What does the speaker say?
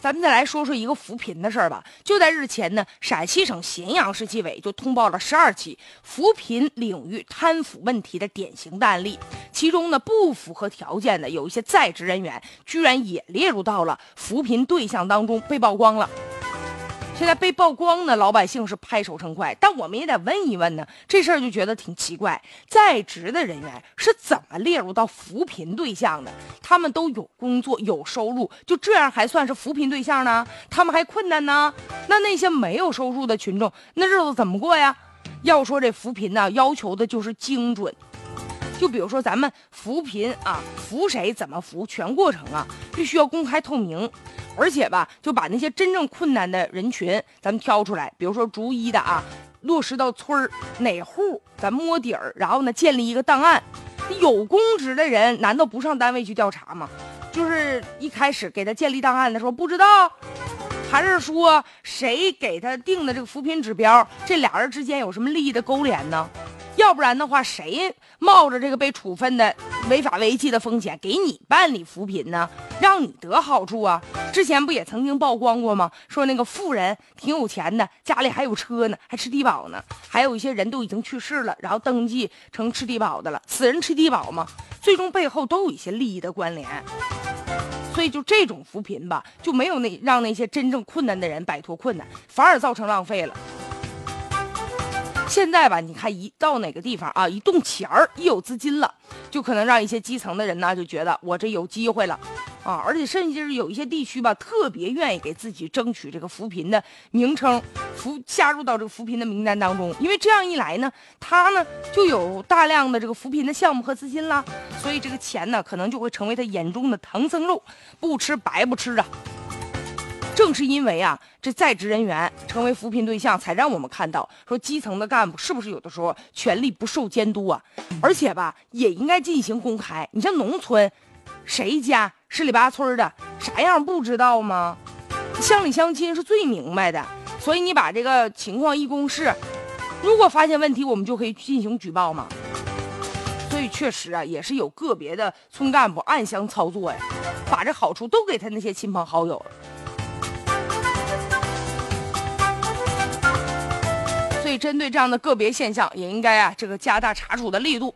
咱们再来说说一个扶贫的事儿吧。就在日前呢，陕西省咸阳市纪委就通报了十二起扶贫领域贪腐问题的典型的案例，其中呢不符合条件的有一些在职人员，居然也列入到了扶贫对象当中被曝光了。现在被曝光呢，老百姓是拍手称快，但我们也得问一问呢，这事儿就觉得挺奇怪，在职的人员是怎么列入到扶贫对象的？他们都有工作有收入，就这样还算是扶贫对象呢？他们还困难呢？那那些没有收入的群众，那日子怎么过呀？要说这扶贫呢，要求的就是精准。就比如说咱们扶贫啊，扶谁怎么扶，全过程啊必须要公开透明，而且吧，就把那些真正困难的人群咱们挑出来，比如说逐一的啊落实到村儿哪户，咱摸底儿，然后呢建立一个档案。有公职的人难道不上单位去调查吗？就是一开始给他建立档案的时候不知道，还是说谁给他定的这个扶贫指标，这俩人之间有什么利益的勾连呢？要不然的话，谁冒着这个被处分的违法违纪的风险给你办理扶贫呢？让你得好处啊？之前不也曾经曝光过吗？说那个富人挺有钱的，家里还有车呢，还吃低保呢。还有一些人都已经去世了，然后登记成吃低保的了。死人吃低保吗？最终背后都有一些利益的关联。所以就这种扶贫吧，就没有那让那些真正困难的人摆脱困难，反而造成浪费了。现在吧，你看一到哪个地方啊，一动钱儿，一有资金了，就可能让一些基层的人呢就觉得我这有机会了，啊，而且甚至是有一些地区吧，特别愿意给自己争取这个扶贫的名称，扶加入到这个扶贫的名单当中，因为这样一来呢，他呢就有大量的这个扶贫的项目和资金啦，所以这个钱呢可能就会成为他眼中的唐僧肉，不吃白不吃啊。正是因为啊，这在职人员成为扶贫对象，才让我们看到说基层的干部是不是有的时候权力不受监督啊？而且吧，也应该进行公开。你像农村，谁家十里八村的啥样不知道吗？乡里乡亲是最明白的。所以你把这个情况一公示，如果发现问题，我们就可以进行举报嘛。所以确实啊，也是有个别的村干部暗箱操作呀，把这好处都给他那些亲朋好友了。对，针对这样的个别现象，也应该啊，这个加大查处的力度。